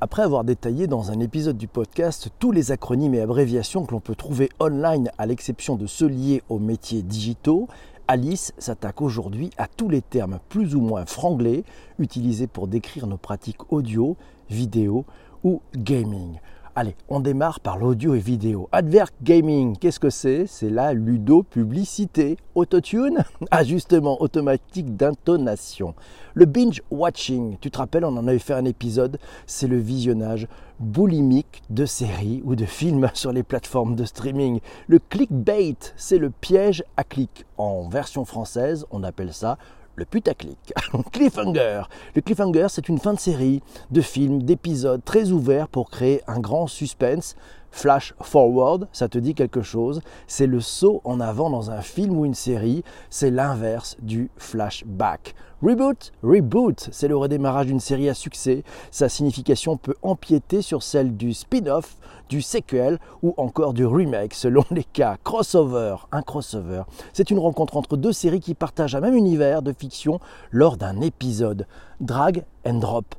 Après avoir détaillé dans un épisode du podcast tous les acronymes et abréviations que l'on peut trouver online à l'exception de ceux liés aux métiers digitaux, Alice s'attaque aujourd'hui à tous les termes plus ou moins franglais utilisés pour décrire nos pratiques audio, vidéo ou gaming. Allez, on démarre par l'audio et vidéo. Advert gaming, qu'est-ce que c'est? C'est la ludo-publicité. Autotune, ajustement automatique d'intonation. Le binge watching, tu te rappelles, on en avait fait un épisode, c'est le visionnage boulimique de séries ou de films sur les plateformes de streaming. Le clickbait, c'est le piège à clic. En version française, on appelle ça le putaclic. cliffhanger. Le cliffhanger, c'est une fin de série, de film, d'épisodes très ouverts pour créer un grand suspense. Flash forward, ça te dit quelque chose? C'est le saut en avant dans un film ou une série, c'est l'inverse du flashback. Reboot, reboot, c'est le redémarrage d'une série à succès. Sa signification peut empiéter sur celle du spin-off, du sequel ou encore du remake selon les cas. Crossover, un crossover, c'est une rencontre entre deux séries qui partagent un même univers de fiction lors d'un épisode. Drag and drop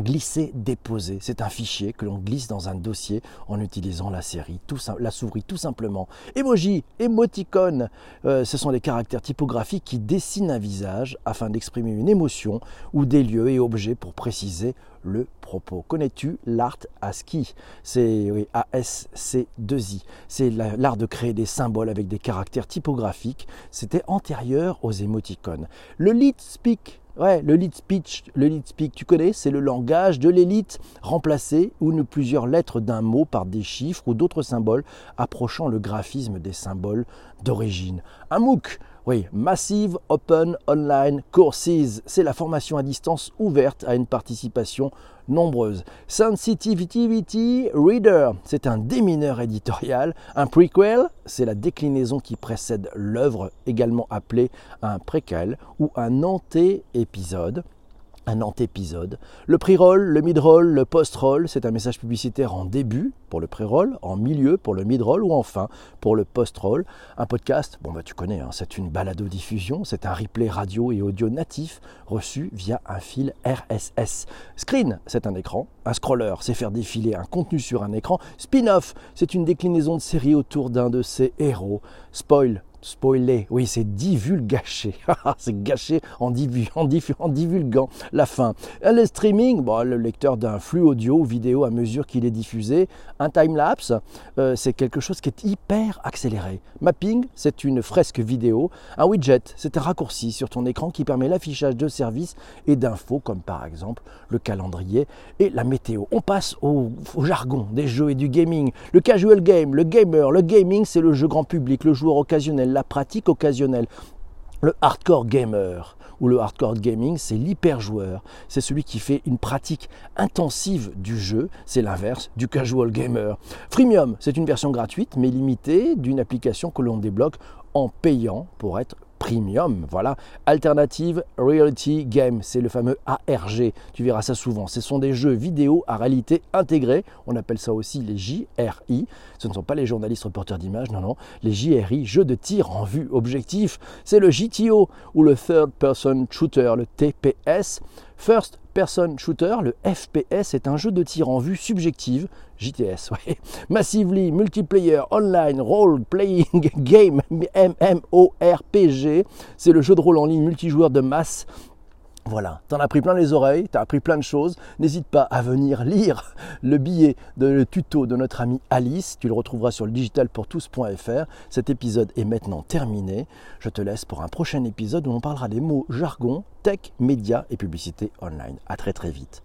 glisser, déposer. C'est un fichier que l'on glisse dans un dossier en utilisant la série, tout, la souris tout simplement. Emoji, emoticon, euh, ce sont des caractères typographiques qui dessinent un visage afin d'exprimer une émotion ou des lieux et objets pour préciser le propos. Connais-tu l'art ASCII C'est oui, A-S-C-2-I. C'est l'art de créer des symboles avec des caractères typographiques. C'était antérieur aux émoticônes. Le lead speak, Ouais, le lead speech, le lead speak, tu connais, c'est le langage de l'élite, remplacé une ou plusieurs lettres d'un mot par des chiffres ou d'autres symboles approchant le graphisme des symboles d'origine. Un MOOC, oui, Massive Open Online Courses, c'est la formation à distance ouverte à une participation nombreuse. Sensitivity Reader, c'est un démineur éditorial. Un prequel, c'est la déclinaison qui précède l'œuvre, également appelée un préquel ou un anté-épisode un antépisode. Le pre-roll, le mid-roll, le post-roll, c'est un message publicitaire en début pour le pré-roll, en milieu pour le mid-roll ou enfin pour le post-roll. Un podcast, bon bah tu connais, hein, c'est une balado-diffusion, c'est un replay radio et audio natif reçu via un fil RSS. Screen, c'est un écran. Un scroller, c'est faire défiler un contenu sur un écran. Spin-off, c'est une déclinaison de série autour d'un de ses héros. Spoil, spoiler, oui, c'est divulgacher. c'est gâché en, en, divulguant la fin. Le streaming, bon, le lecteur d'un flux audio ou vidéo à mesure qu'il est diffusé. Un time-lapse, euh, c'est quelque chose qui est hyper accéléré. Mapping, c'est une fresque vidéo. Un widget, c'est un raccourci sur ton écran qui permet l'affichage de services et d'infos, comme par exemple le calendrier et la météo. On passe au jargon des jeux et du gaming. Le casual game, le gamer, le gaming, c'est le jeu grand public, le joueur occasionnel la pratique occasionnelle. Le hardcore gamer ou le hardcore gaming, c'est l'hyper-joueur. C'est celui qui fait une pratique intensive du jeu. C'est l'inverse du casual gamer. Freemium, c'est une version gratuite mais limitée d'une application que l'on débloque payant pour être premium. Voilà, Alternative Reality Game, c'est le fameux ARG. Tu verras ça souvent. Ce sont des jeux vidéo à réalité intégrée. On appelle ça aussi les JRI. Ce ne sont pas les journalistes reporters d'images, non, non. Les JRI, jeux de tir en vue objectif. C'est le JTO ou le Third Person Shooter, le TPS. First Person Shooter, le FPS, est un jeu de tir en vue subjective, JTS, Massively Multiplayer Online Role Playing Game, MMORPG, c'est le jeu de rôle en ligne multijoueur de masse voilà, t'en as pris plein les oreilles, t'as appris plein de choses. N'hésite pas à venir lire le billet de tuto de notre amie Alice. Tu le retrouveras sur le digitalpourtous.fr. Cet épisode est maintenant terminé. Je te laisse pour un prochain épisode où on parlera des mots jargon, tech, médias et publicité online. À très très vite.